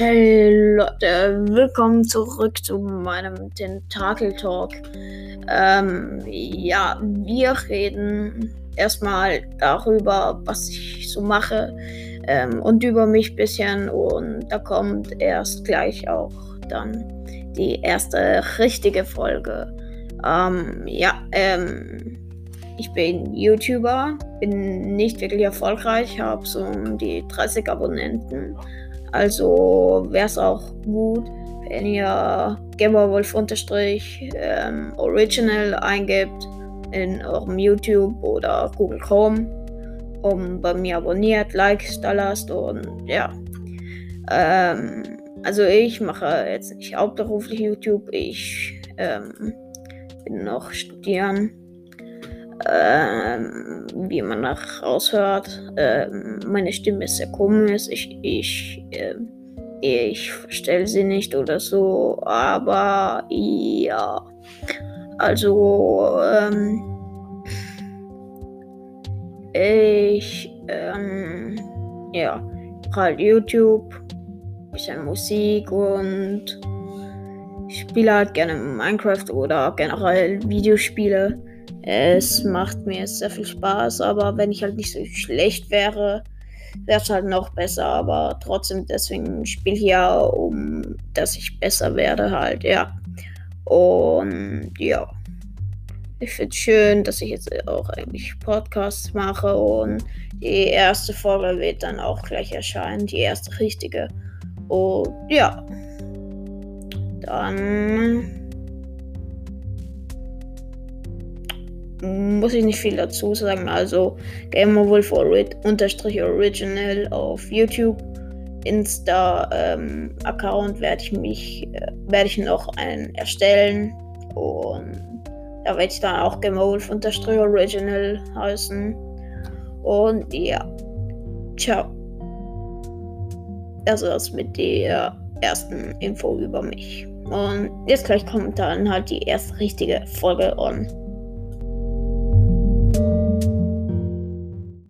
Hey Leute, willkommen zurück zu meinem Tentakel Talk. Ähm, ja, wir reden erstmal darüber, was ich so mache ähm, und über mich ein bisschen und da kommt erst gleich auch dann die erste richtige Folge. Ähm, ja, ähm, ich bin YouTuber, bin nicht wirklich erfolgreich, habe so um die 30 Abonnenten. Also wäre es auch gut, wenn ihr Gamerwolf unterstrich ähm, Original eingibt in eurem YouTube oder Google Chrome und bei mir abonniert, Likes da lasst und ja. Ähm, also ich mache jetzt nicht hauptberuflich YouTube, ich ähm, bin noch studieren ähm, wie man nach raushört. Ähm, meine Stimme ist sehr komisch. Ich, ich, äh, ich verstelle sie nicht oder so. Aber ja. Also, ähm, ich, ähm, ja, halt YouTube, bisschen Musik und ich spiele halt gerne Minecraft oder generell Videospiele. Es macht mir sehr viel Spaß, aber wenn ich halt nicht so schlecht wäre, wäre es halt noch besser. Aber trotzdem, deswegen spiele ich ja, um dass ich besser werde halt, ja. Und ja. Ich finde es schön, dass ich jetzt auch eigentlich Podcasts mache und die erste Folge wird dann auch gleich erscheinen, die erste richtige. Und ja. Dann muss ich nicht viel dazu sagen. Also GamerWolf unterstrich Original auf YouTube. Insta-Account ähm, werde ich mich, äh, werde ich noch einen erstellen. Und da werde ich dann auch GamerWolf unterstrich Original heißen. Und ja. Ciao. Das mit der ersten Info über mich. Und jetzt gleich kommt dann halt die erste richtige Folge on.